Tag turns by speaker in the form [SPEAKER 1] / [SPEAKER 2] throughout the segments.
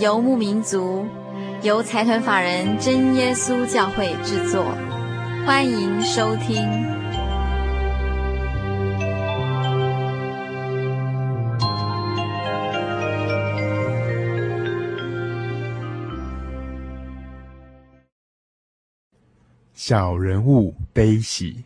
[SPEAKER 1] 游牧民族，
[SPEAKER 2] 由财团法人真耶稣教会制作，欢迎收听。
[SPEAKER 3] 小人物悲喜。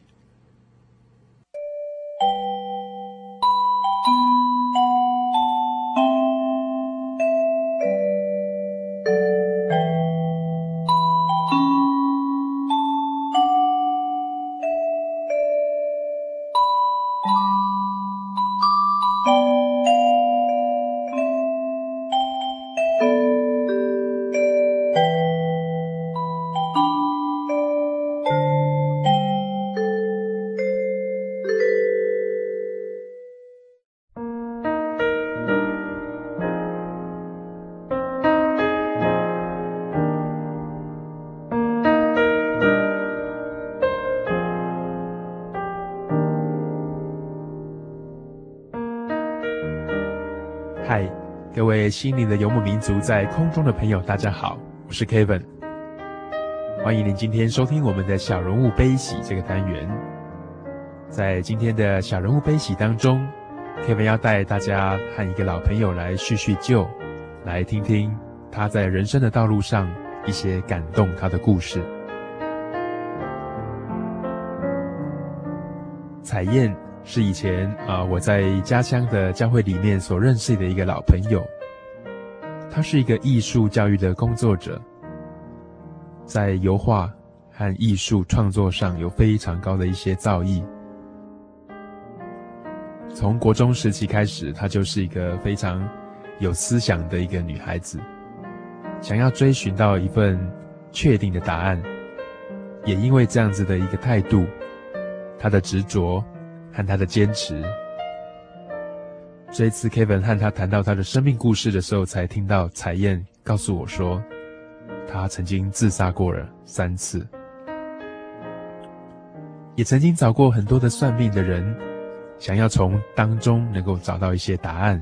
[SPEAKER 3] 心灵的游牧民族，在空中的朋友，大家好，我是 Kevin，欢迎您今天收听我们的小人物悲喜这个单元。在今天的小人物悲喜当中，Kevin 要带大家和一个老朋友来叙叙旧，来听听他在人生的道路上一些感动他的故事。彩燕。是以前啊，我在家乡的教会里面所认识的一个老朋友。他是一个艺术教育的工作者，在油画和艺术创作上有非常高的一些造诣。从国中时期开始，她就是一个非常有思想的一个女孩子，想要追寻到一份确定的答案。也因为这样子的一个态度，她的执着。和她的坚持。这一次，Kevin 和他谈到他的生命故事的时候，才听到彩燕告诉我说，他曾经自杀过了三次，也曾经找过很多的算命的人，想要从当中能够找到一些答案，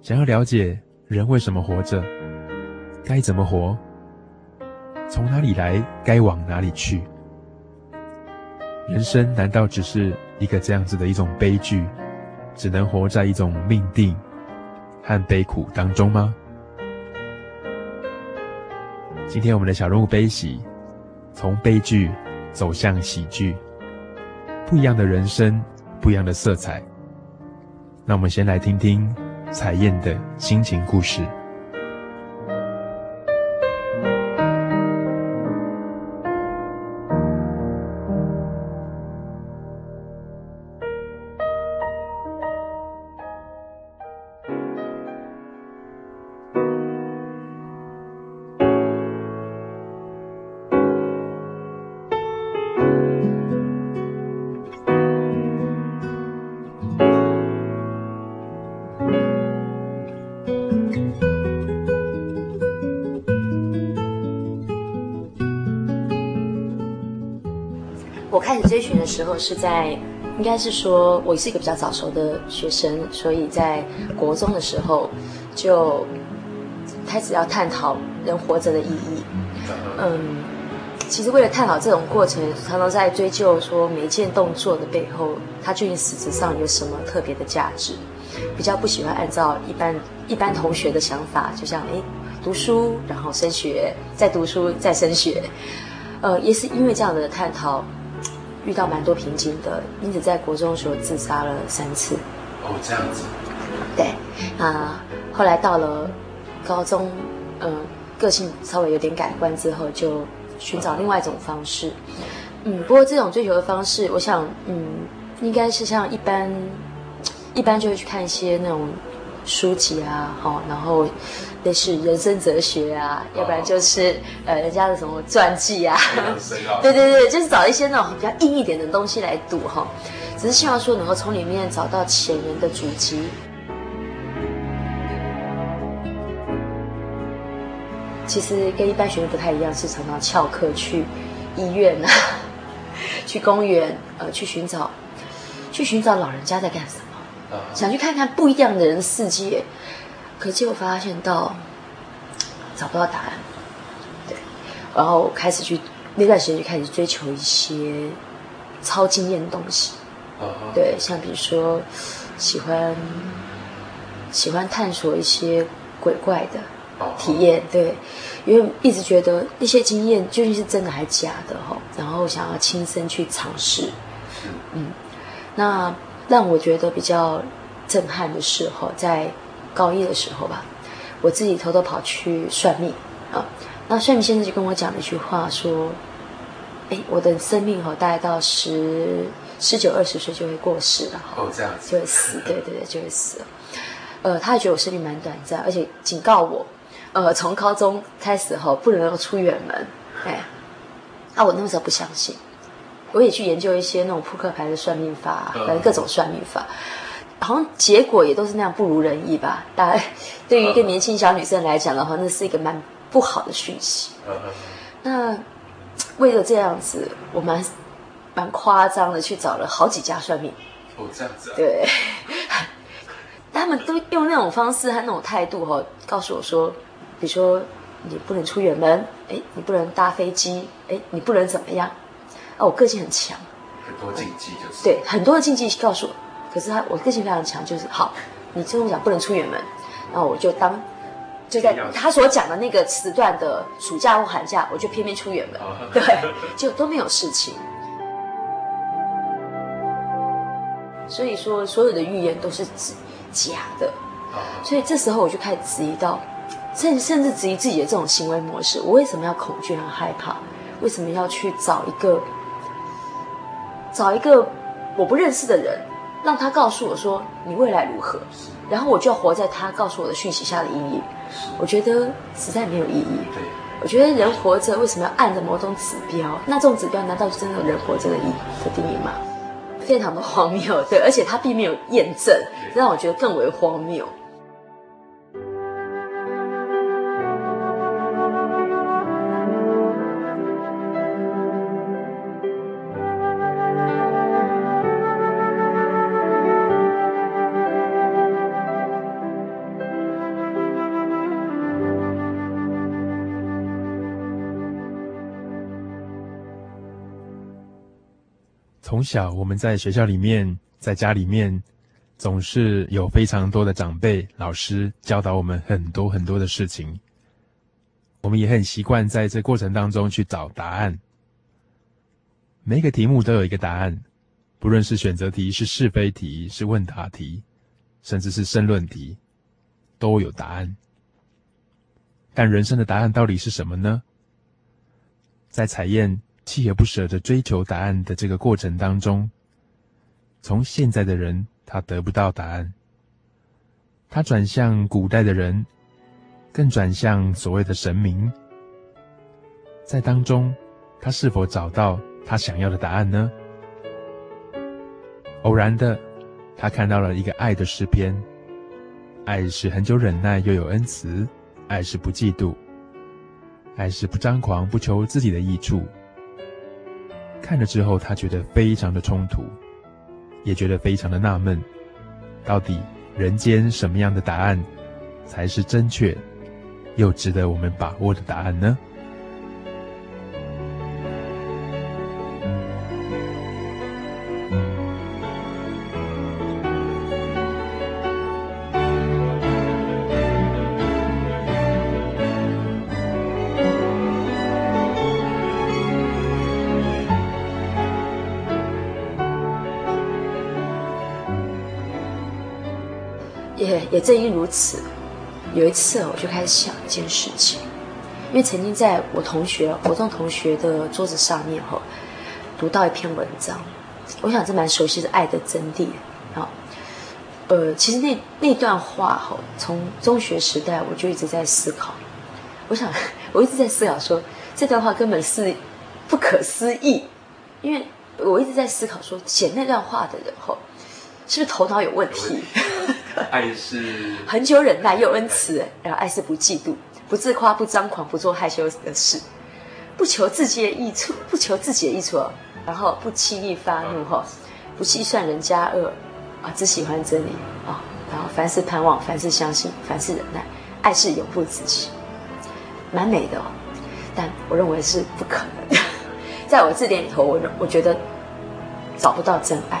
[SPEAKER 3] 想要了解人为什么活着，该怎么活，从哪里来，该往哪里去。人生难道只是一个这样子的一种悲剧，只能活在一种命定和悲苦当中吗？今天我们的小人物悲喜，从悲剧走向喜剧，不一样的人生，不一样的色彩。那我们先来听听彩燕的心情故事。
[SPEAKER 4] 是在，应该是说，我是一个比较早熟的学生，所以在国中的时候就开始要探讨人活着的意义。嗯，其实为了探讨这种过程，常常在追究说每一件动作的背后，它究竟实质上有什么特别的价值。比较不喜欢按照一般一般同学的想法，就像诶读书，然后升学，再读书，再升学。呃，也是因为这样的探讨，遇到蛮多瓶颈的，因此在国中的时候自杀了三次。
[SPEAKER 3] 哦，这样子。
[SPEAKER 4] 对，啊、呃，后来到了高中，嗯、呃，个性稍微有点改观之后，就寻找另外一种方式。嗯，不过这种追求的方式，我想，嗯，应该是像一般，一般就会去看一些那种书籍啊，好，然后类似人生哲学啊，要不然就是呃人家的什么传记啊，对 对对，就是找一些那种比较硬一点的东西来读哈，只是希望说能够从里面找到前人的足迹。其实跟一般学生不太一样，是常常翘课去医院啊。去公园，呃，去寻找，去寻找老人家在干什么，想去看看不一样的人的世界，可结果发现到找不到答案，对，然后开始去那段时间就开始追求一些超经验的东西，对，像比如说喜欢喜欢探索一些鬼怪的。体验。对，因为一直觉得那些经验究竟是真的还是假的哈，然后想要亲身去尝试，嗯，那让我觉得比较震撼的时候，在高一的时候吧，我自己偷偷跑去算命啊，那算命先生就跟我讲了一句话说，哎，我的生命哈大概到十十九二十岁就会过世了，
[SPEAKER 3] 哦，这样子。
[SPEAKER 4] 就会死，对对对，就会死了，呃，他也觉得我生命蛮短暂，而且警告我。呃，从高中开始后不能够出远门，哎，啊，我那时候不相信，我也去研究一些那种扑克牌的算命法，反正各种算命法，好像结果也都是那样不如人意吧。大概对于一个年轻小女生来讲的话，那是一个蛮不好的讯息。那为了这样子，我蛮蛮夸张的去找了好几家算命。
[SPEAKER 3] 哦，这样子啊。
[SPEAKER 4] 对，他们都用那种方式和那种态度哈，告诉我说。比如说，你不能出远门，哎，你不能搭飞机，哎，你不能怎么样？啊，我个性很强，
[SPEAKER 3] 很多禁忌就是
[SPEAKER 4] 对很多的禁忌告诉我，可是他我个性非常强，就是好，你这种讲不能出远门，那我就当就在他所讲的那个时段的暑假或寒假，我就偏偏出远门，对，就都没有事情。所以说，所有的预言都是假的，所以这时候我就开始质疑到。甚甚至质疑自己的这种行为模式，我为什么要恐惧和害怕？为什么要去找一个找一个我不认识的人，让他告诉我说你未来如何？然后我就要活在他告诉我的讯息下的阴影。我觉得实在没有意义。对我觉得人活着为什么要按着某种指标？那这种指标难道是真的人活着的意义的定义吗？非常的荒谬，对，而且他并没有验证，让我觉得更为荒谬。
[SPEAKER 3] 从小我们在学校里面，在家里面，总是有非常多的长辈、老师教导我们很多很多的事情。我们也很习惯在这过程当中去找答案。每个题目都有一个答案，不论是选择题、是是非题、是问答题，甚至是申论题，都有答案。但人生的答案到底是什么呢？在采验。锲而不舍的追求答案的这个过程当中，从现在的人他得不到答案，他转向古代的人，更转向所谓的神明，在当中，他是否找到他想要的答案呢？偶然的，他看到了一个爱的诗篇，爱是恒久忍耐又有恩慈，爱是不嫉妒，爱是不张狂不求自己的益处。看了之后，他觉得非常的冲突，也觉得非常的纳闷，到底人间什么样的答案才是正确，又值得我们把握的答案呢？
[SPEAKER 4] 次，有一次我就开始想一件事情，因为曾经在我同学、活动同学的桌子上面哈，读到一篇文章，我想这蛮熟悉的《爱的真谛》啊。呃，其实那那段话哈，从中学时代我就一直在思考。我想，我一直在思考说，这段话根本是不可思议，因为我一直在思考说，写那段话的人哈，是不是头脑有问题？
[SPEAKER 3] 爱是
[SPEAKER 4] 恒久忍耐又恩慈，然后爱是不嫉妒、不自夸、不张狂、不做害羞的事，不求自己的益处，不求自己的益处，然后不轻易发怒哈，不计算人家恶。啊，只喜欢真理啊，然后凡事盼望，凡事相信，凡事忍耐，爱是永不止息，蛮美的哦。但我认为是不可能的，在我字典里头，我我觉得找不到真
[SPEAKER 5] 爱。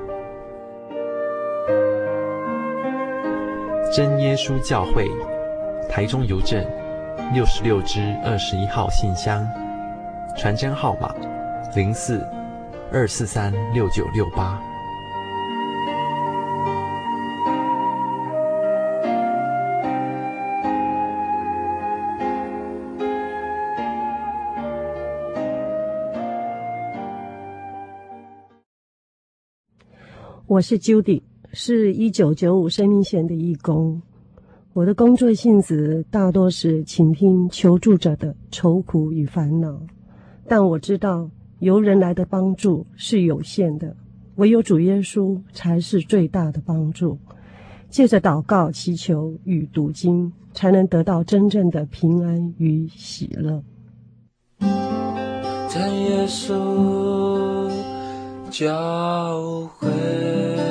[SPEAKER 5] 真耶稣教会，台中邮政六十六支二十一号信箱，传真号码零四二四三六九六八。
[SPEAKER 6] 我是 Judy。是一九九五生命线的义工，我的工作性质大多是倾听求助者的愁苦与烦恼，但我知道由人来的帮助是有限的，唯有主耶稣才是最大的帮助。借着祷告、祈求与读经，才能得到真正的平安与喜乐。
[SPEAKER 7] 在耶稣教
[SPEAKER 8] 会。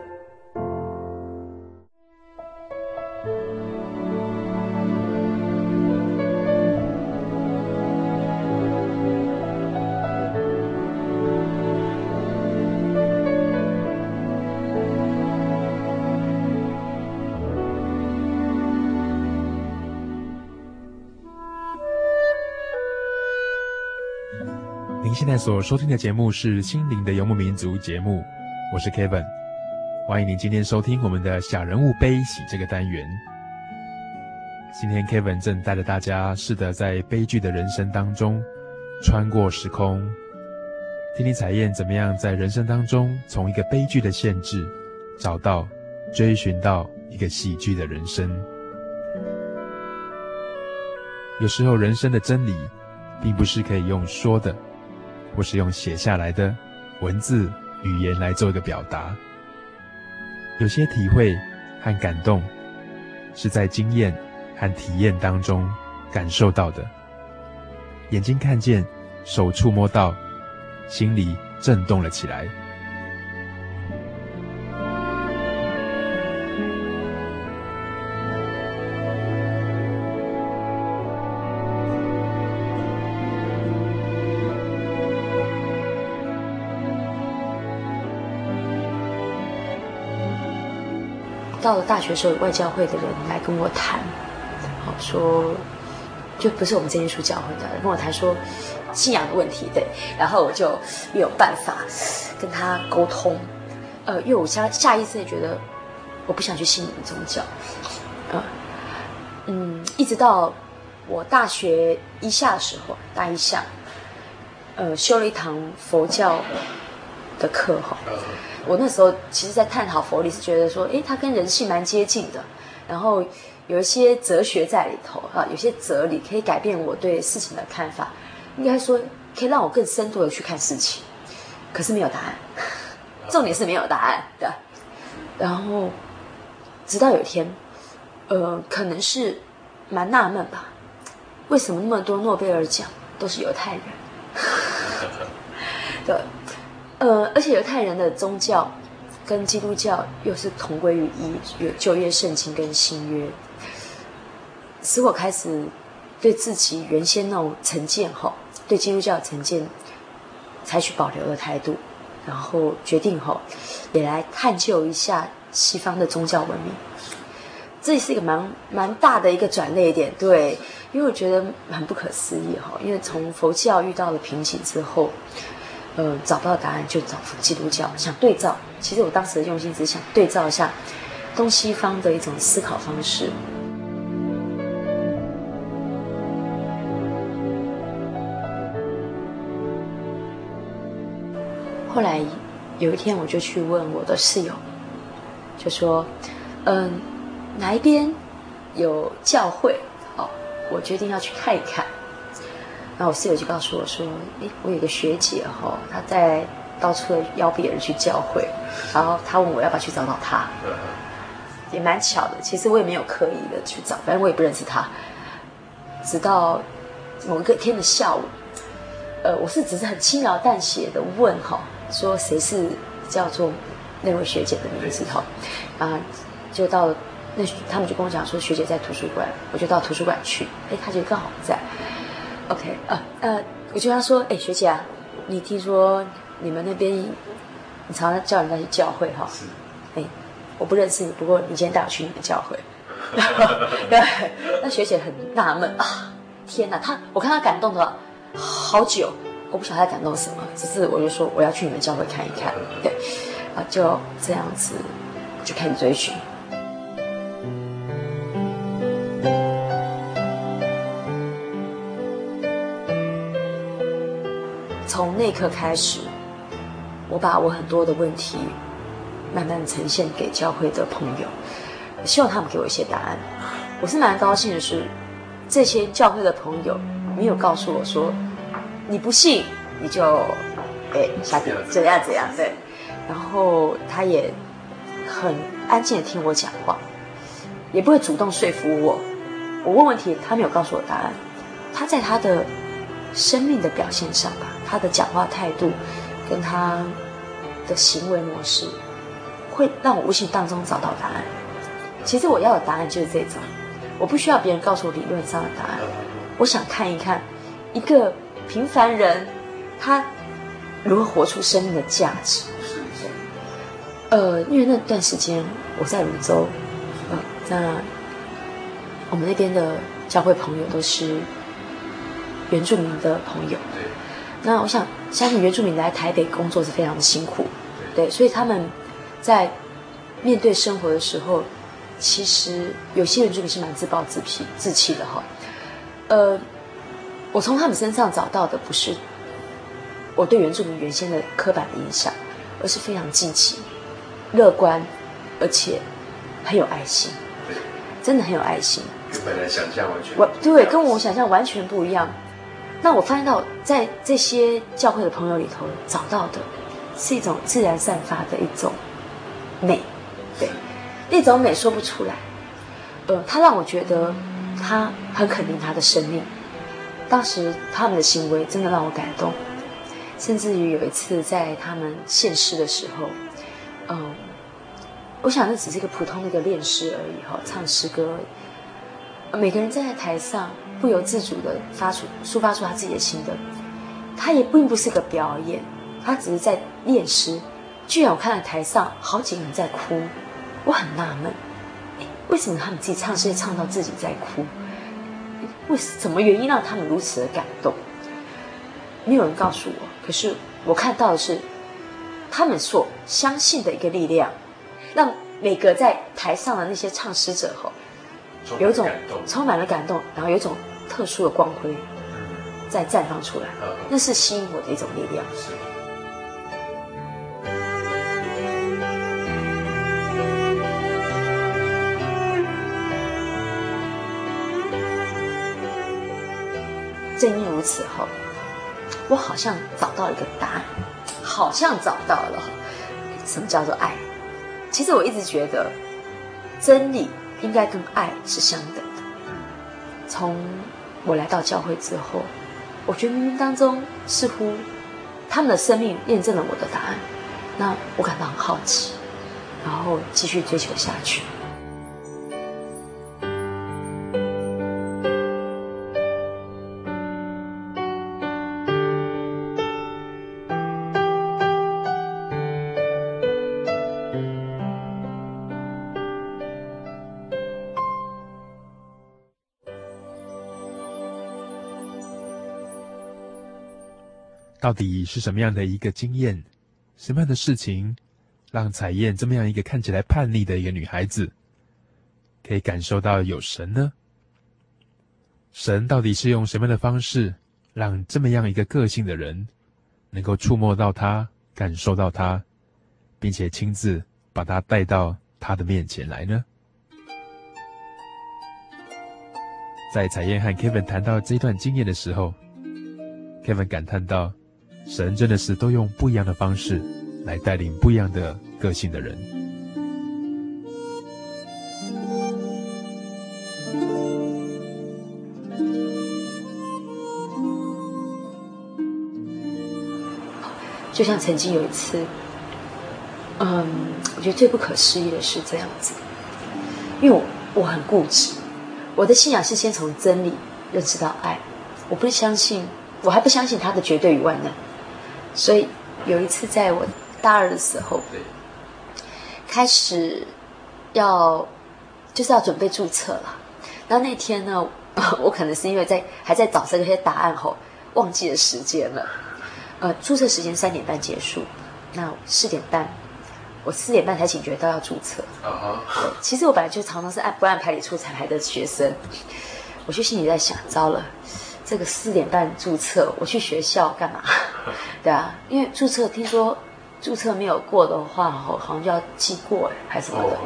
[SPEAKER 3] 您现在所收听的节目是《心灵的游牧民族》节目，我是 Kevin，欢迎您今天收听我们的小人物悲喜这个单元。今天 Kevin 正带着大家，试着在悲剧的人生当中穿过时空，听听彩燕怎么样在人生当中从一个悲剧的限制，找到、追寻到一个喜剧的人生。有时候人生的真理，并不是可以用说的。或是用写下来的文字语言来做一个表达，有些体会和感动，是在经验和体验当中感受到的。眼睛看见，手触摸到，心里震动了起
[SPEAKER 4] 来。大学时候，外教会的人来跟我谈，好说，就不是我们这耶稣教会的，跟我谈说信仰的问题，对，然后我就没有办法跟他沟通，呃，因为我下下意识觉得我不想去信你们宗教，呃，嗯，一直到我大学一下的时候，大一下，呃，修了一堂佛教的课哈。我那时候其实，在探讨佛理，是觉得说，诶，它跟人性蛮接近的，然后有一些哲学在里头啊，有些哲理可以改变我对事情的看法，应该说可以让我更深度的去看事情，可是没有答案，重点是没有答案的。然后直到有一天，呃，可能是蛮纳闷吧，为什么那么多诺贝尔奖都是犹太人？对。呃，而且犹太人的宗教跟基督教又是同归于一，有旧约圣经跟新约，使我开始对自己原先那种成见后，对基督教的成见采取保留的态度，然后决定后也来探究一下西方的宗教文明。这是一个蛮蛮大的一个转捩点，对，因为我觉得很不可思议哈，因为从佛教遇到了瓶颈之后。呃，找不到答案就找基督教，想对照。其实我当时的用心只想对照一下东西方的一种思考方式。后来有一天，我就去问我的室友，就说：“嗯、哪一边有教会？哦，我决定要去看一看。”然后我室友就告诉我说：“诶，我有个学姐哈、哦，她在到处邀别人去教会，然后她问我要不要去找找她，也蛮巧的。其实我也没有刻意的去找，反正我也不认识她。直到某一个天的下午，呃，我是只是很轻描淡写的问哈，说谁是叫做那位学姐的名字哈，啊，就到那他们就跟我讲说学姐在图书馆，我就到图书馆去，哎，她就刚好在。” OK，呃呃，我就跟他说，哎，学姐啊，你听说你们那边，你常常叫人家去教会哈？是。哎，我不认识你，不过你今天带我去你们教会。对，那学姐很纳闷啊，天哪，她我看她感动的好久，我不晓得他感动什么，只是我就说我要去你们教会看一看，对，啊，就这样子就开始追寻。一刻开始，我把我很多的问题慢慢呈现给教会的朋友，希望他们给我一些答案。我是蛮高兴的是，这些教会的朋友没有告诉我说，你不信你就哎下地怎样怎样对，然后他也很安静的听我讲话，也不会主动说服我。我问问题，他没有告诉我答案。他在他的生命的表现上吧。他的讲话态度，跟他的行为模式，会让我无形当中找到答案。其实我要的答案就是这种，我不需要别人告诉我理论上的答案，我想看一看一个平凡人他如何活出生命的价值。呃，因为那段时间我在芦洲，呃，那我们那边的教会朋友都是原住民的朋友。那我想，相信原住民来台北工作是非常的辛苦，对，所以他们在面对生活的时候，其实有些原住民是蛮自暴自弃、自弃的哈。呃，我从他们身上找到的不是我对原住民原先的刻板的印象，而是非常积极、乐观，而且很有爱心，真的很有爱心。
[SPEAKER 3] 跟本来想象完全，
[SPEAKER 4] 我对，跟我想象完全不一样。那我发现到，在这些教会的朋友里头找到的，是一种自然散发的一种美，对，那种美说不出来。呃，他让我觉得他很肯定他的生命。当时他们的行为真的让我感动，甚至于有一次在他们献诗的时候，嗯、我想那只是一个普通的一个练诗而已哈，唱诗歌。每个人站在台上，不由自主的发出抒发出他自己的心得。他也并不是个表演，他只是在练诗。居然我看到台上好几个人在哭，我很纳闷，为什么他们自己唱诗唱到自己在哭？为什么原因让他们如此的感动？没有人告诉我。可是我看到的是，他们所相信的一个力量，让每个在台上的那些唱诗者后。有一种充满了感动，然后有一种特殊的光辉在绽放出来，那是吸引我的一种力量。正因如此后，我好像找到一个答案，好像找到了什么叫做爱。其实我一直觉得真理。应该跟爱是相等的。从我来到教会之后，我觉得冥冥当中似乎他们的生命验证了我的答案，那我感到很好奇，然后继续追求下去。
[SPEAKER 3] 到底是什么样的一个经验，什么样的事情，让彩燕这么样一个看起来叛逆的一个女孩子，可以感受到有神呢？神到底是用什么样的方式，让这么样一个个性的人，能够触摸到她，感受到她，并且亲自把她带到他的面前来呢？在彩燕和 Kevin 谈到这段经验的时候，Kevin 感叹道。神真的是都用不一样的方式来带领不一样的个性的人。
[SPEAKER 4] 就像曾经有一次，嗯，我觉得最不可思议的是这样子，因为我我很固执，我的信仰是先从真理认识到爱，我不相信，我还不相信他的绝对与万能。所以有一次，在我大二的时候，开始要就是要准备注册了。然后那天呢，我可能是因为在还在找这些答案后，忘记了时间了。呃，注册时间三点半结束，那四点半，我四点半才警觉到要注册。啊哈。其实我本来就常常是按不按牌理出彩排的学生，我就心里在想，糟了。这个四点半注册，我去学校干嘛？对啊，因为注册听说注册没有过的话，好好像就要记过还是什么的。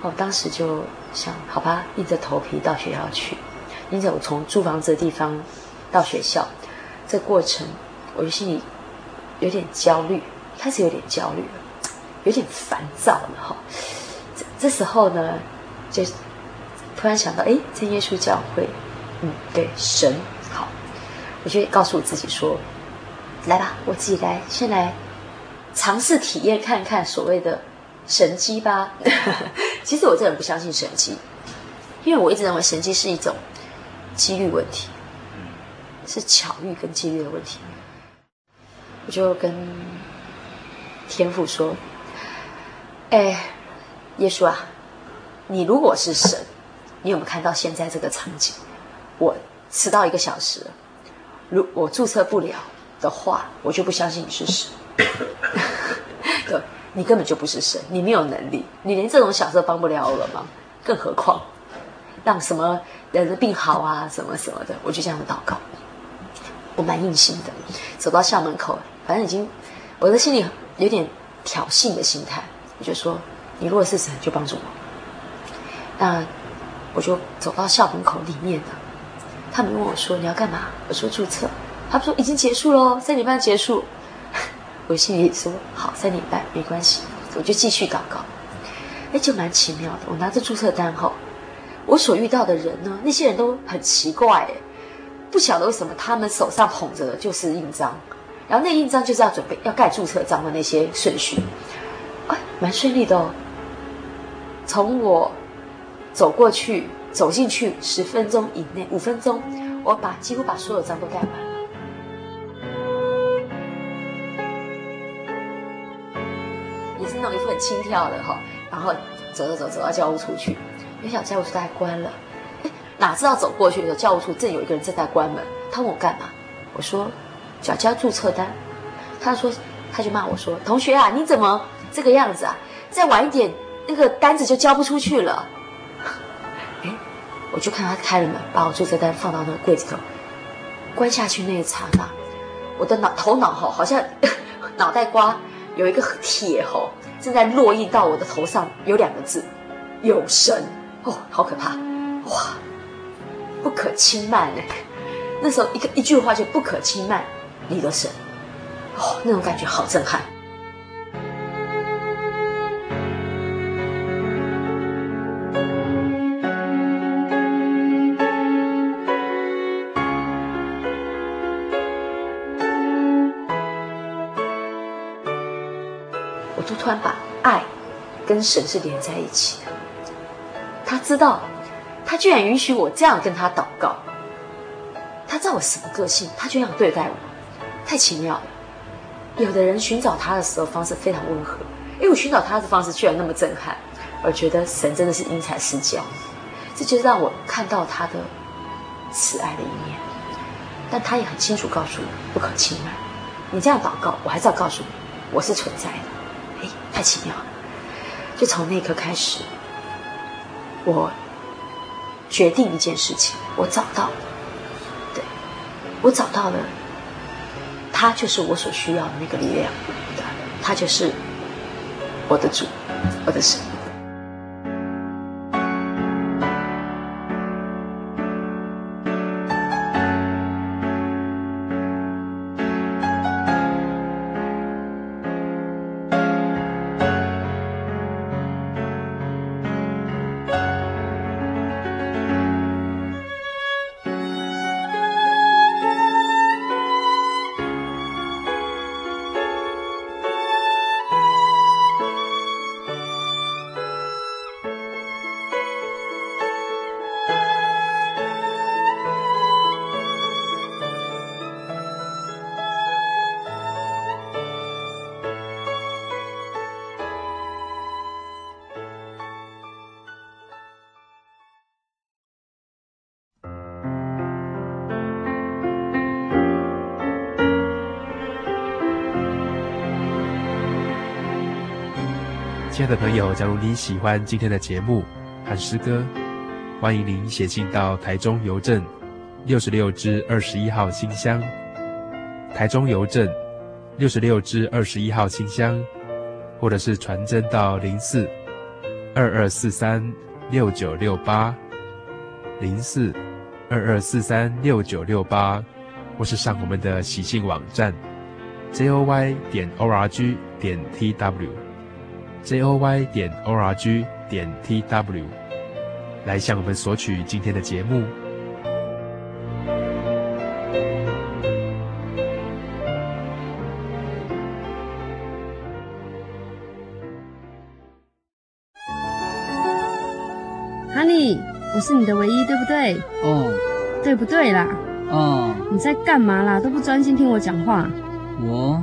[SPEAKER 4] 哦、当时就想，好吧，硬着头皮到学校去。硬着我从租房子的地方到学校，这个过程我就心里有点焦虑，开始有点焦虑了，有点烦躁了哈。这这时候呢，就突然想到，哎，真耶稣教会。嗯，对，神好，我就告诉我自己说：“来吧，我自己来，先来尝试体验看看所谓的神迹吧。”其实我这人不相信神迹，因为我一直认为神迹是一种几率问题，是巧遇跟几率的问题。我就跟天父说：“哎，耶稣啊，你如果是神，你有没有看到现在这个场景？”我迟到一个小时，如我注册不了的话，我就不相信你是神。对，你根本就不是神，你没有能力，你连这种小事都帮不了我了吗？更何况让什么人的病好啊，什么什么的，我就这样祷告。我蛮硬心的，走到校门口，反正已经我的心里有点挑衅的心态，我就说：你如果是神，就帮助我。那我就走到校门口里面的。他们问我说：“你要干嘛？”我说：“注册。”他们说：“已经结束喽，三点半结束。”我心里说：“好，三点半没关系。”我就继续祷告。哎，就蛮奇妙的。我拿着注册单后，我所遇到的人呢，那些人都很奇怪，哎，不晓得为什么他们手上捧着的就是印章，然后那印章就是要准备要盖注册章的那些顺序，哎，蛮顺利的哦。从我走过去走进去十分钟以内，五分钟，我把几乎把所有章都盖完了。那种一副很轻佻的哈，然后走走走走到教务处去，没想到教务处都还关了，哪知道走过去的时候，教务处正有一个人正在关门。他问我干嘛？我说缴交注册单。他说他就骂我说：“同学啊，你怎么这个样子啊？再晚一点，那个单子就交不出去了。”我就看他开了门，把我注册单放到那个柜子头，关下去那一刹那，我的脑头脑哈好像 脑袋瓜有一个铁吼。正在落印到我的头上，有两个字，有神哦，好可怕，哇，不可轻慢哎！那时候一个一句话就不可轻慢你的神，哦，那种感觉好震撼。跟神是连在一起的，他知道，他居然允许我这样跟他祷告，他知道我什么个性，他就这样对待我，太奇妙了。有的人寻找他的时候方式非常温和，因为我寻找他的方式居然那么震撼，而觉得神真的是因材施教，这就是让我看到他的慈爱的一面。但他也很清楚告诉我，不可轻慢，你这样祷告，我还是要告诉你，我是存在的。哎太奇妙了！就从那一刻开始，我决定一件事情，我找到了，对，我找到了，他就是我所需要的那个力量，他就是我的主，我的神。
[SPEAKER 3] 的朋友，假如你喜欢今天的节目和诗歌，欢迎您写信到台中邮政六十六支二十一号信箱。台中邮政六十六支二十一号信箱，或者是传真到零四二二四三六九六八零四二二四三六九六八，或是上我们的喜信网站 j o y 点 o r g 点 t w。J o y 点 o r g 点 t w 来向我们索取今天的节目。
[SPEAKER 9] 哈尼，我是你的唯一，对不对？
[SPEAKER 10] 哦。
[SPEAKER 9] 对不对啦？
[SPEAKER 10] 哦。
[SPEAKER 9] 你在干嘛啦？都不专心听我讲话。
[SPEAKER 10] 我。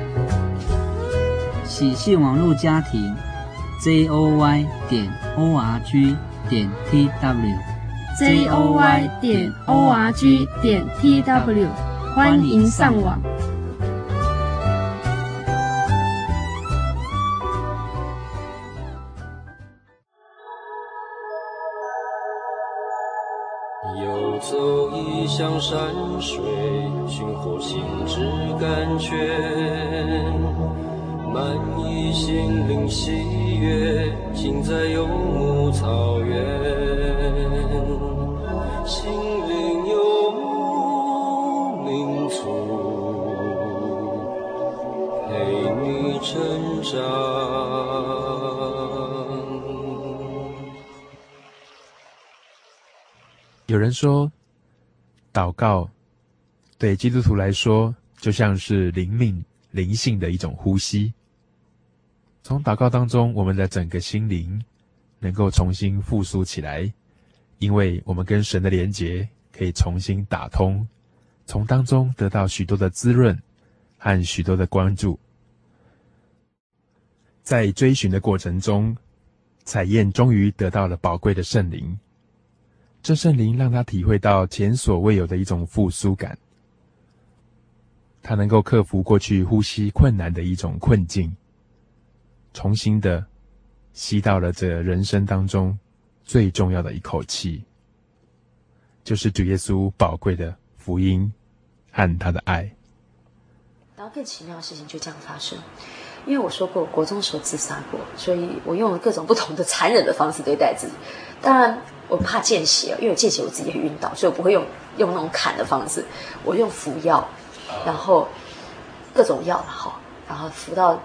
[SPEAKER 10] 喜讯网络家庭 z o y 点 o r g 点 t w z
[SPEAKER 9] o y 点 o r g 点 t w，欢迎上
[SPEAKER 7] 网。
[SPEAKER 3] 有人说，祷告对基督徒来说就像是灵命、灵性的一种呼吸。从祷告当中，我们的整个心灵能够重新复苏起来，因为我们跟神的连结可以重新打通，从当中得到许多的滋润和许多的关注。在追寻的过程中，彩燕终于得到了宝贵的圣灵。这圣灵让他体会到前所未有的一种复苏感，他能够克服过去呼吸困难的一种困境，重新的吸到了这人生当中最重要的一口气，就是主耶稣宝贵的福音和他的爱。
[SPEAKER 4] 然后更奇妙的事情就这样发生，因为我说过，国中时候自杀过，所以我用了各种不同的残忍的方式对待自己，当然。我怕见血，因为见血我自己会晕倒，所以我不会用用那种砍的方式，我用服药，然后各种药，好，然后服到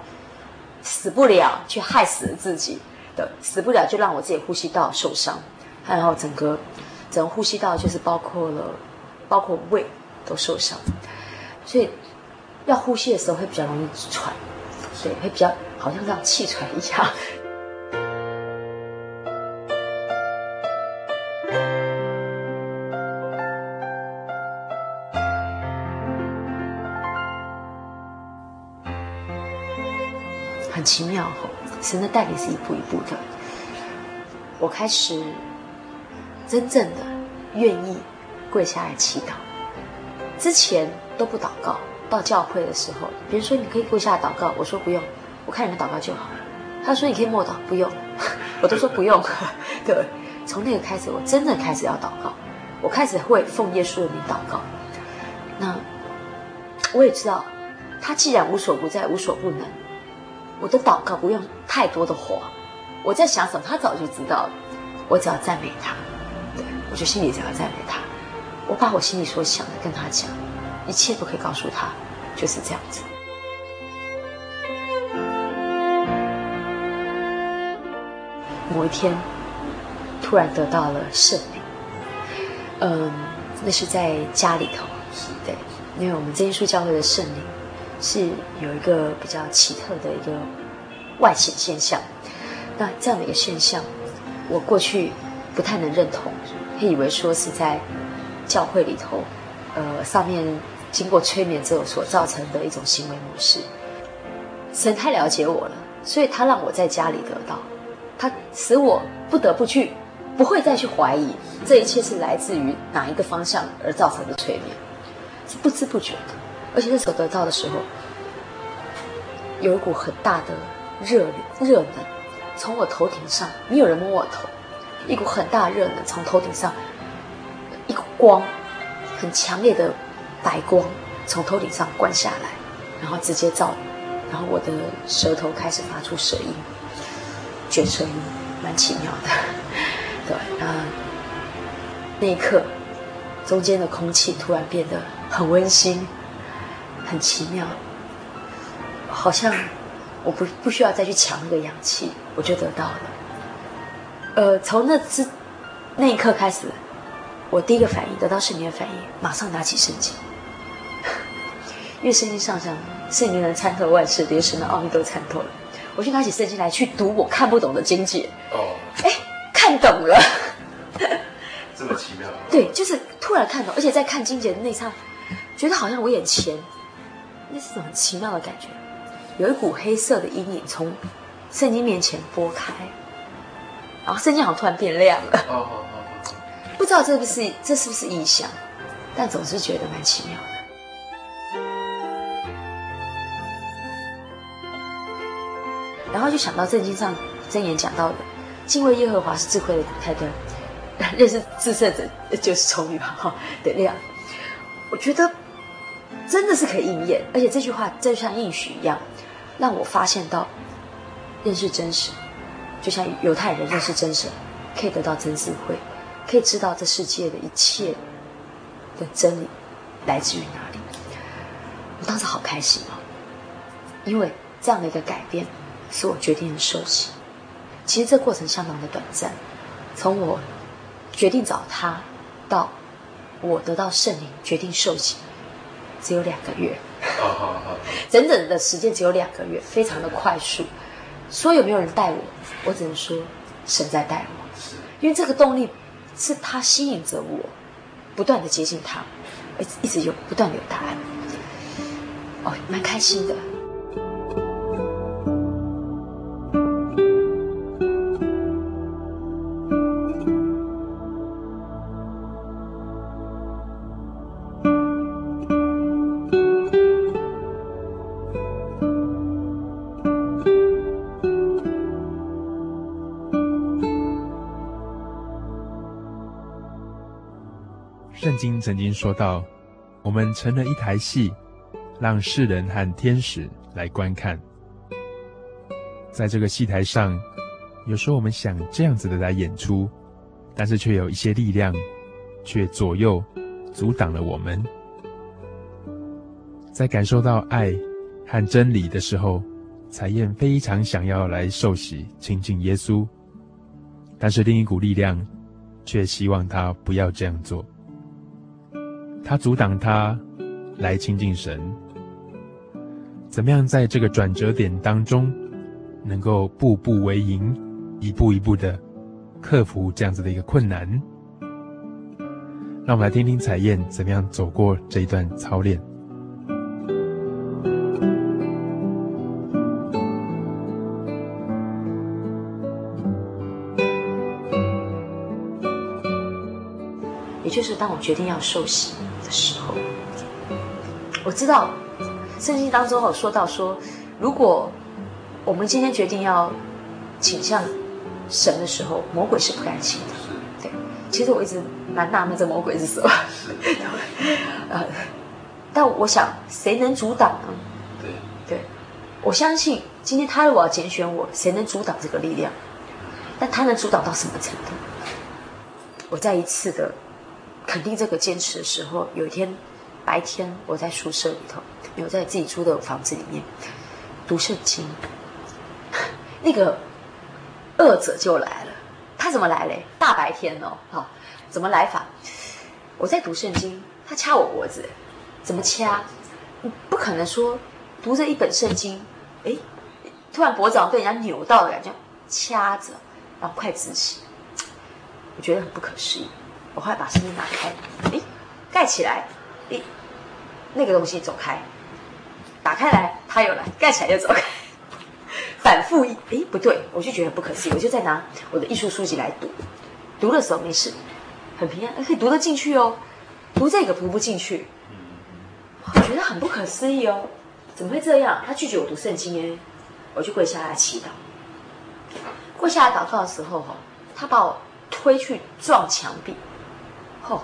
[SPEAKER 4] 死不了，却害死了自己的，死不了就让我自己呼吸道受伤，然后整个整个呼吸道就是包括了，包括胃都受伤，所以要呼吸的时候会比较容易喘，会比较好像像气喘一样。奇妙哦，神的带领是一步一步的。我开始真正的愿意跪下来祈祷，之前都不祷告。到教会的时候，别人说你可以跪下祷告，我说不用，我看你们祷告就好。他说你可以默祷，不用，我都说不用。对，从那个开始，我真的开始要祷告，我开始会奉耶稣的名祷告。那我也知道，他既然无所不在，无所不能。我的祷告不用太多的话，我在想什么，他早就知道了。我只要赞美他，对，我就心里只要赞美他。我把我心里所想的跟他讲，一切都可以告诉他，就是这样子。某一天，突然得到了圣灵，嗯，那是在家里头，对，因为我们真耶稣教会的圣灵。是有一个比较奇特的一个外显现象，那这样的一个现象，我过去不太能认同，会以为说是在教会里头，呃，上面经过催眠之后所造成的一种行为模式。神太了解我了，所以他让我在家里得到，他使我不得不去，不会再去怀疑这一切是来自于哪一个方向而造成的催眠，是不知不觉的。而且那时候得到的时候，有一股很大的热热能从我头顶上，没有人摸我头，一股很大热能从头顶上，一股光，很强烈的白光从头顶上灌下来，然后直接照，然后我的舌头开始发出舌音，卷舌音，蛮奇妙的，对，然后那一刻，中间的空气突然变得很温馨。很奇妙，好像我不不需要再去抢那个氧气，我就得到了。呃，从那之那一刻开始，我第一个反应得到圣灵的反应，马上拿起圣经，因为圣经上讲，圣灵能参透万事，连神的奥秘都参透了。我就拿起圣经来去读我看不懂的经节。哦，哎，看懂了，
[SPEAKER 3] 这么奇妙。
[SPEAKER 4] 对，就是突然看懂，而且在看经节的那一刹，觉得好像我眼前。那是种很奇妙的感觉，有一股黑色的阴影从圣经面前拨开，然后圣经好像突然变亮了。哦哦哦，不知道这是不是这是不是异象，但总是觉得蛮奇妙的。然后就想到圣经上箴言讲到的，敬畏耶和华是智慧的开端，认识至圣者就是聪明哈的量。我觉得真的是可以应验，而且这句话就像应许一样，让我发现到认识真实，就像犹太人认识真神，可以得到真智慧，可以知道这世界的一切的真理来自于哪里。我当时好开心哦，因为这样的一个改变，使我决定的受洗。其实这过程相当的短暂，从我决定找他到我得到圣灵，决定受洗，只有两个月。整整的时间只有两个月，非常的快速。说有没有人带我？我只能说神在带我，因为这个动力是他吸引着我，不断的接近他，一直有不断的有答案。哦，蛮开心的。
[SPEAKER 3] 曾经说到，我们成了一台戏，让世人和天使来观看。在这个戏台上，有时候我们想这样子的来演出，但是却有一些力量，却左右阻挡了我们。在感受到爱和真理的时候，彩燕非常想要来受洗亲近耶稣，但是另一股力量却希望他不要这样做。他阻挡他来亲近神，怎么样在这个转折点当中，能够步步为营，一步一步的克服这样子的一个困难？让我们来听听彩燕怎么样走过这一段操练。
[SPEAKER 4] 也就是当我决定要受洗。的时候，我知道圣经当中有说到说，如果我们今天决定要倾向神的时候，魔鬼是不甘心的。对，其实我一直蛮纳闷这魔鬼是什么。呃，但我想，谁能阻挡呢？对，对，我相信今天他如果要拣选我，谁能阻挡这个力量？但他能阻挡到什么程度？我再一次的。肯定这个坚持的时候，有一天白天我在宿舍里头，有在自己租的房子里面读圣经，那个恶者就来了。他怎么来嘞？大白天哦，好，怎么来法？我在读圣经，他掐我脖子，怎么掐？不可能说读着一本圣经，哎，突然脖子好像被人家扭到的感觉，掐着，然后快直起，我觉得很不可思议。我后来把圣经打开，诶，盖起来，诶，那个东西走开，打开来，它又来，盖起来又走开，反复一，诶，不对，我就觉得不可思议，我就在拿我的艺术书籍来读，读的时候没事，很平安，可以读得进去哦，读这个读不进去，我觉得很不可思议哦，怎么会这样？他拒绝我读圣经诶，我就跪下来祈祷，跪下来祷告的时候，哈，他把我推去撞墙壁。哦，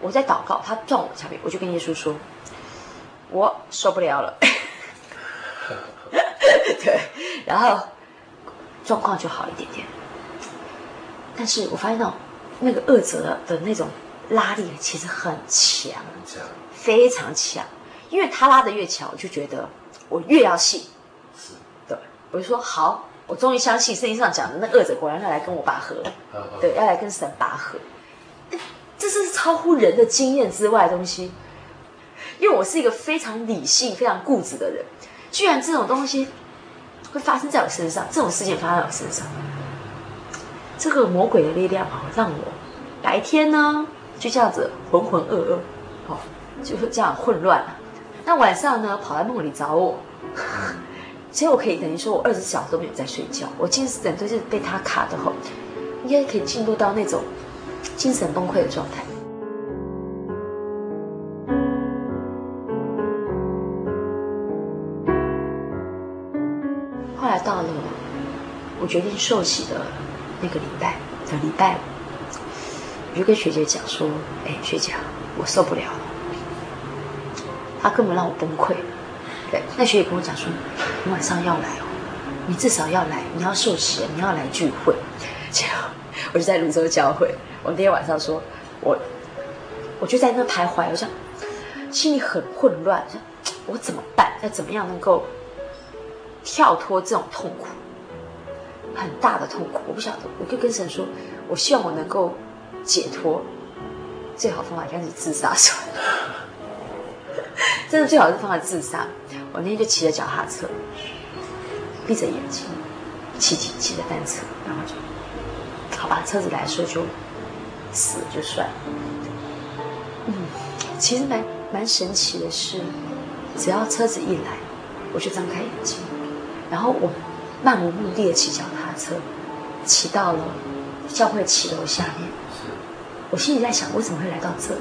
[SPEAKER 4] 我在祷告，他撞我墙壁，我就跟耶稣说：“我受不了了。”对，然后状况就好一点点。但是我发现到那个恶者的那种拉力其实很强，非常强。因为他拉的越强，我就觉得我越要信。是，对，我就说好，我终于相信圣经上讲的那恶者果然要来跟我拔河，对，要来跟神拔河。这是超乎人的经验之外的东西，因为我是一个非常理性、非常固执的人，居然这种东西会发生在我身上，这种事情发生在我身上，这个魔鬼的力量啊，让我白天呢就这样子浑浑噩噩，哦，就是这样混乱，那晚上呢跑来梦里找我，其实我可以等于说我二十四小时都没有在睡觉，我精神都是被他卡的吼，应该可以进入到那种。精神崩溃的状态。后来到了我决定受洗的那个礼拜的礼拜，我就跟学姐讲说：“哎，学姐，我受不了了，他根本让我崩溃。对，那学姐跟我讲说，你晚上要来哦，你至少要来，你要受洗，你要来聚会。结果我就在芦洲教会，我那天晚上说，我我就在那徘徊，我想心里很混乱，想我怎么办？要怎么样能够跳脱这种痛苦，很大的痛苦？我不晓得，我就跟神说，我希望我能够解脱。最好方法应该是自杀算了，真的最好是方法自杀。我那天就骑着脚踏车，闭着眼睛，骑骑骑着单车，然后就好吧，车子来的时候就死了就算了。嗯，其实蛮蛮神奇的是，只要车子一来，我就张开眼睛，然后我漫无目的的骑脚踏车，骑到了教会骑楼下面。我心里在想，为什么会来到这里？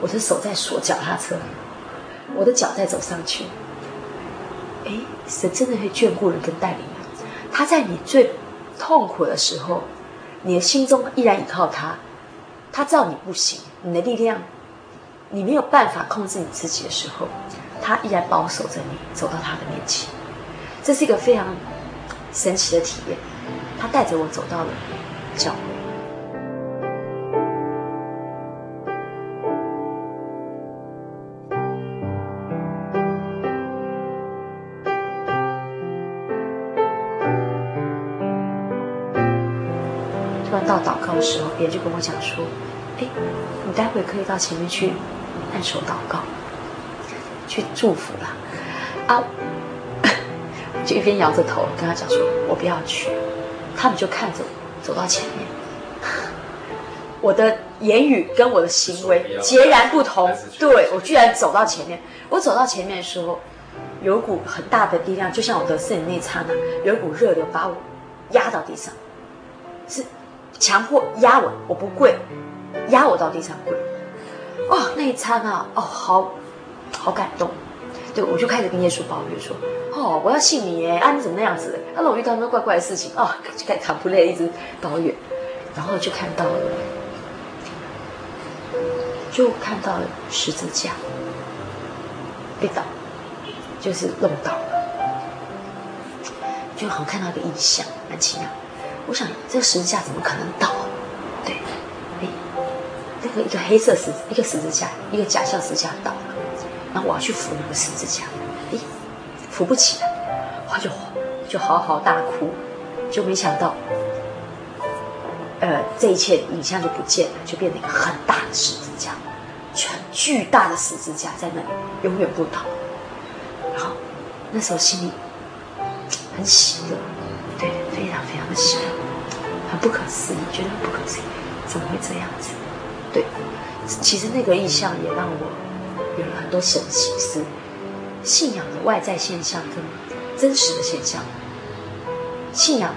[SPEAKER 4] 我的手在锁脚踏车，我的脚在走上去。哎，神真的会眷顾人跟带领人。他在你最痛苦的时候，你的心中依然依靠他。他知道你不行，你的力量，你没有办法控制你自己的时候，他依然保守着你，走到他的面前。这是一个非常神奇的体验。他带着我走到了教会。突然到祷告的时候，别人就跟我讲说：“哎，你待会可以到前面去按手祷告，去祝福啦。”啊，就一边摇着头跟他讲说：“我不要去。”他们就看着我走到前面，我的言语跟我的行为截然不同。对，我居然走到前面，我走到前面的时候，有股很大的力量，就像我得圣灵那刹那，有一股热流把我压到地上，是。强迫压我，我不跪，压我到地上跪。哦，那一餐啊，哦，好，好感动。对，我就开始跟耶稣抱怨说：“哦，我要信你耶，啊，你怎么那样子？啊，我遇到那么怪怪的事情，哦，就开始扛不累，一直抱怨。然后就看到了，就看到了十字架，被倒，就是弄倒了，就好像看到一个异象，蛮奇妙。我想这个十字架怎么可能倒？对，一个黑色十，一个十字架，一个假象十字架倒了，然后我要去扶那个十字架，哎，扶不起来，我就就嚎啕大哭，就没想到，呃，这一切影像就不见了，就变成一个很大的十字架，全巨大的十字架在那里，永远不倒。然后那时候心里很喜乐。对，非常非常的喜乐，很不可思议，觉得很不可思议，怎么会这样子？对，其实那个意象也让我有了很多神奇，是信仰的外在现象跟真实的现象，信仰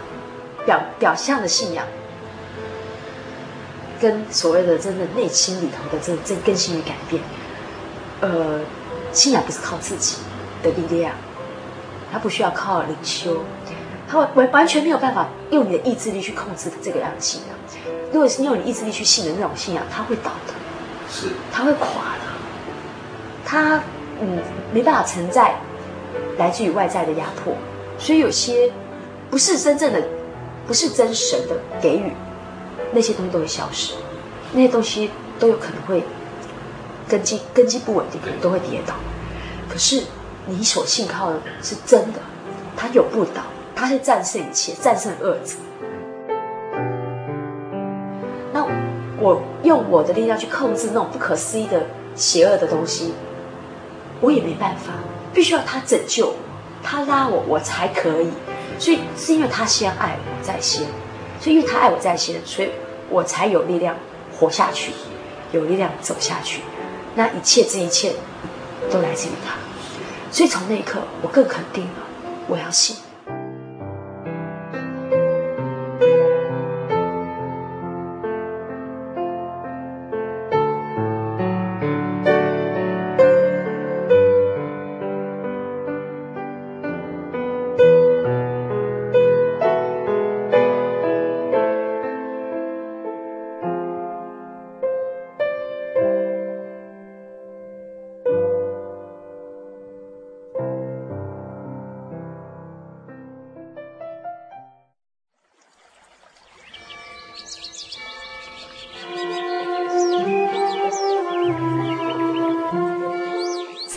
[SPEAKER 4] 表表象的信仰，跟所谓的真的内心里头的这这更新与改变，呃，信仰不是靠自己的力量，它不需要靠灵修。他完完全没有办法用你的意志力去控制这个样的信仰。如果是用你意志力去信的那种信仰，他会倒的，是，他会垮的，他嗯没办法承载来自于外在的压迫，所以有些不是真正的，不是真神的给予，那些东西都会消失，那些东西都有可能会根基根基不稳定，可能都会跌倒。可是你所信靠的是真的，它永不倒。他是战胜一切，战胜恶者。那我用我的力量去控制那种不可思议的邪恶的东西，我也没办法，必须要他拯救我，他拉我，我才可以。所以是因为他先爱我在先，所以因为他爱我在先，所以我才有力量活下去，有力量走下去。那一切这一切都来自于他。所以从那一刻，我更肯定了，我要信。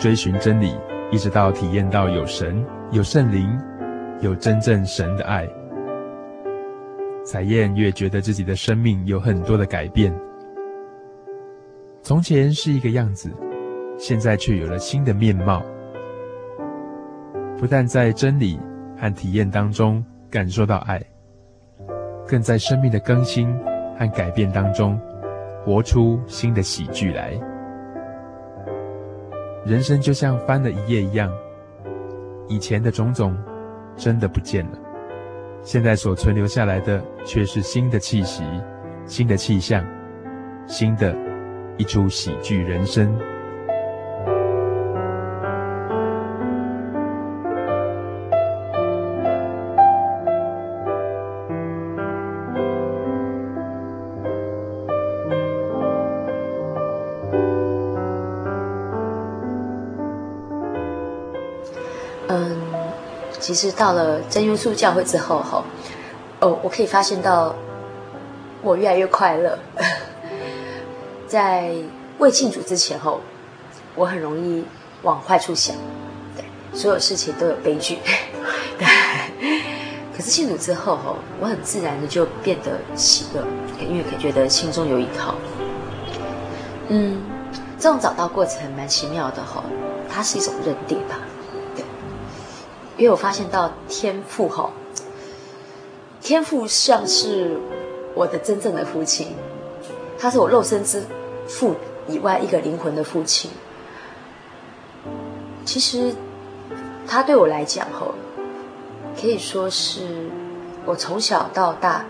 [SPEAKER 3] 追寻真理，一直到体验到有神、有圣灵、有真正神的爱。彩燕越觉得自己的生命有很多的改变。从前是一个样子，现在却有了新的面貌。不但在真理和体验当中感受到爱，更在生命的更新和改变当中，活出新的喜剧来。人生就像翻了一页一样，以前的种种真的不见了，现在所存留下来的却是新的气息、新的气象、新的一出喜剧人生。
[SPEAKER 4] 其实到了真耶稣教会之后，哈，哦，我可以发现到我越来越快乐。在未信主之前，后我很容易往坏处想，对，所有事情都有悲剧，对。可是信主之后，哈，我很自然的就变得喜乐，因为可觉得心中有依靠。嗯，这种找到过程蛮奇妙的，哈，它是一种认定吧。因为我发现到天父吼，天父像是我的真正的父亲，他是我肉身之父以外一个灵魂的父亲。其实他对我来讲吼，可以说是我从小到大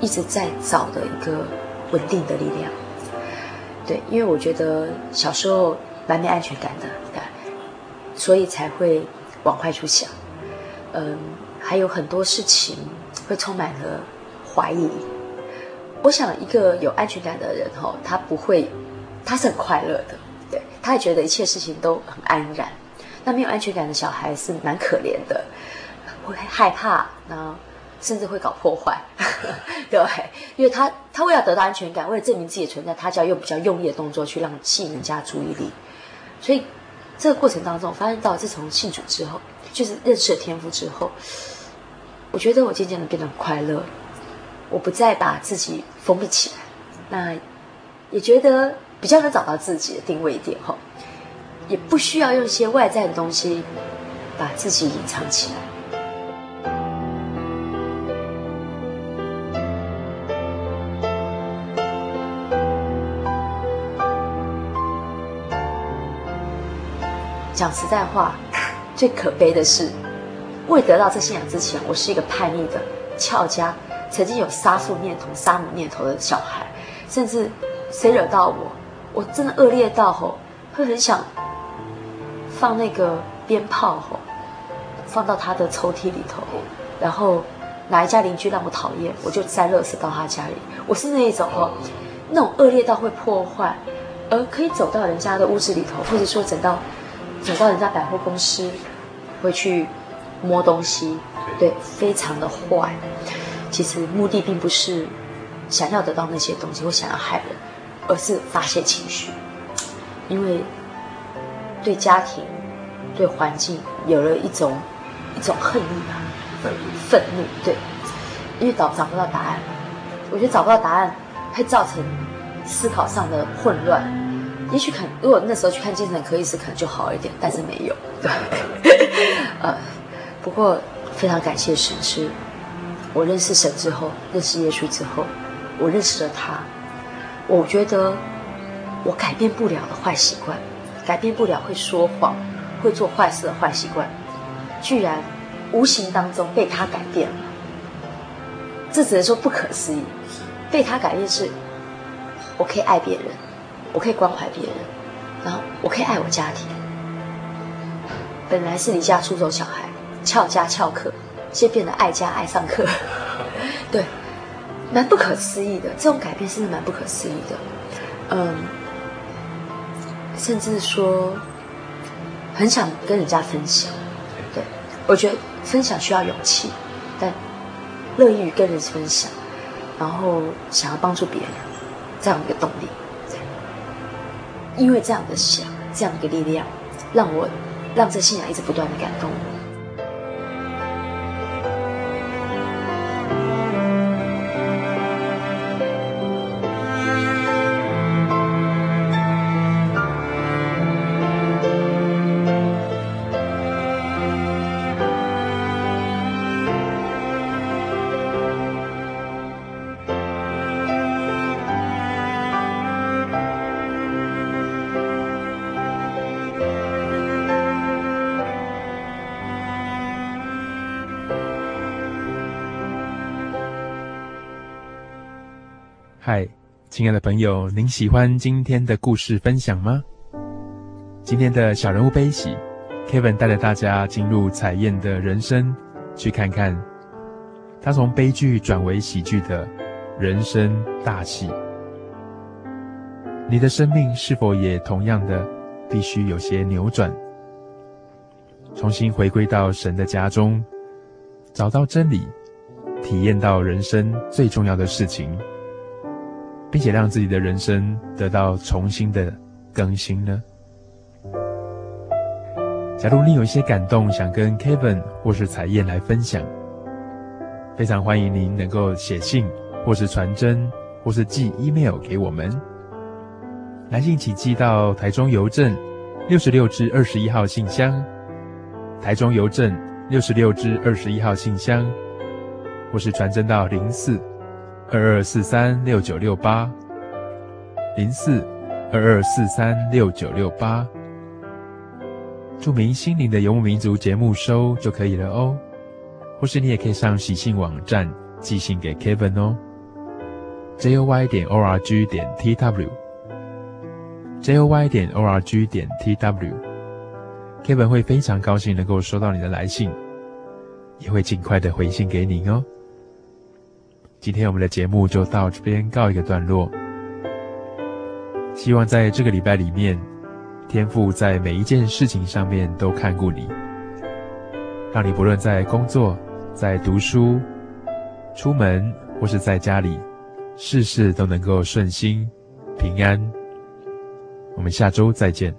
[SPEAKER 4] 一直在找的一个稳定的力量。对，因为我觉得小时候蛮没安全感的，对，所以才会往坏处想。嗯，还有很多事情会充满了怀疑。我想，一个有安全感的人，吼，他不会，他是很快乐的，对，他也觉得一切事情都很安然。那没有安全感的小孩是蛮可怜的，会害怕，然后甚至会搞破坏，对，因为他他为了得到安全感，为了证明自己的存在，他就要用比较用力的动作去让吸引人家注意力。所以这个过程当中，我发现到自从信主之后。就是认识了天赋之后，我觉得我渐渐的变得很快乐，我不再把自己封闭起来，那也觉得比较能找到自己的定位点哈，也不需要用一些外在的东西把自己隐藏起来。讲实在话。最可悲的是，未得到这信仰之前，我是一个叛逆的、俏家，曾经有杀父念头、杀母念头的小孩，甚至谁惹到我，我真的恶劣到吼，会很想放那个鞭炮吼，放到他的抽屉里头，然后哪一家邻居让我讨厌，我就塞垃圾到他家里。我是那一种哦，那种恶劣到会破坏，而可以走到人家的屋子里头，或者说整到走到人家百货公司，会去摸东西，对，非常的坏。其实目的并不是想要得到那些东西，或想要害人，而是发泄情绪，因为对家庭、对环境有了一种一种恨意吧。愤怒，对，因为找找不到答案，我觉得找不到答案会造成思考上的混乱。也许可能，如果那时候去看精神科医师，可能就好一点，但是没有。对，呃，不过非常感谢神，是我认识神之后，认识耶稣之后，我认识了他。我觉得我改变不了的坏习惯，改变不了会说谎、会做坏事的坏习惯，居然。无形当中被他改变了，这只能说不可思议。被他改变是，我可以爱别人，我可以关怀别人，然后我可以爱我家庭。本来是离家出走小孩，翘家翘课，现在变得爱家爱上课。对，蛮不可思议的。这种改变是蛮不可思议的。嗯，甚至说很想跟人家分享。对，我觉得。分享需要勇气，但乐意于跟人分享，然后想要帮助别人，这样一个动力。因为这样的想，这样的一个力量，让我让这信仰一直不断的感动我。
[SPEAKER 3] 亲爱的朋友，您喜欢今天的故事分享吗？今天的小人物悲喜，Kevin 带着大家进入彩燕的人生，去看看他从悲剧转为喜剧的人生大戏。你的生命是否也同样的必须有些扭转，重新回归到神的家中，找到真理，体验到人生最重要的事情？并且让自己的人生得到重新的更新呢？假如你有一些感动，想跟 Kevin 或是彩燕来分享，非常欢迎您能够写信，或是传真，或是寄 email 给我们。来信请寄到台中邮政六十六至二十一号信箱，台中邮政六十六至二十一号信箱，或是传真到零四。二二四三六九六八，零四二二四三六九六八，注明心灵的游牧民族节目收就可以了哦。或是你也可以上喜信网站寄信给 Kevin 哦，joy 点 org 点 tw，joy 点 org 点 tw，Kevin 会非常高兴能够收到你的来信，也会尽快的回信给你哦。今天我们的节目就到这边告一个段落。希望在这个礼拜里面，天父在每一件事情上面都看顾你，让你不论在工作、在读书、出门或是在家里，事事都能够顺心平安。我们下周再
[SPEAKER 9] 见。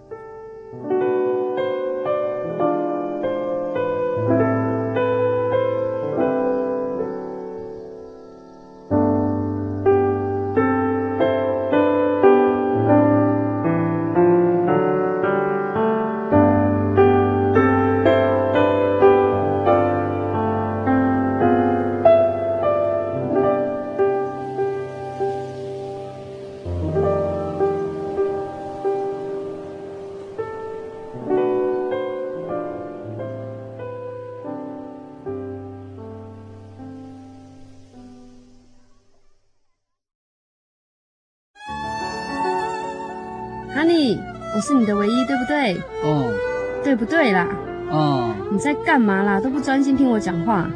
[SPEAKER 9] 都不专心听我讲话。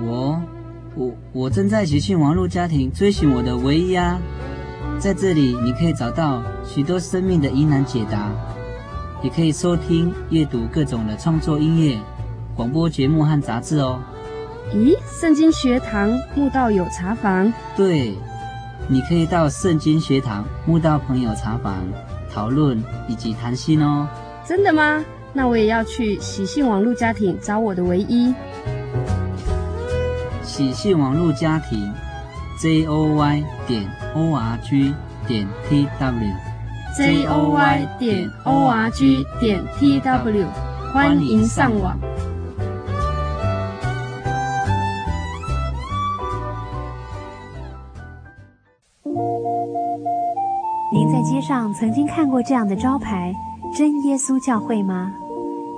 [SPEAKER 10] 我我我正在喜讯网络家庭追寻我的唯一啊，在这里你可以找到许多生命的疑难解答，也可以收听、阅读各种的创作音乐、广播节目和杂志哦。
[SPEAKER 9] 咦，圣经学堂慕道友茶房？
[SPEAKER 10] 对，你可以到圣经学堂慕道朋友茶房讨论以及谈心哦。
[SPEAKER 9] 真的吗？那我也要去喜信网络家庭找我的唯一。
[SPEAKER 10] 喜信网络家庭，z o y 点 o r g 点 t w z
[SPEAKER 9] o y 点 o r g 点 t w，欢迎上网。
[SPEAKER 11] 您在街上曾经看过这样的招牌“真耶稣教会”吗？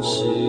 [SPEAKER 7] 是。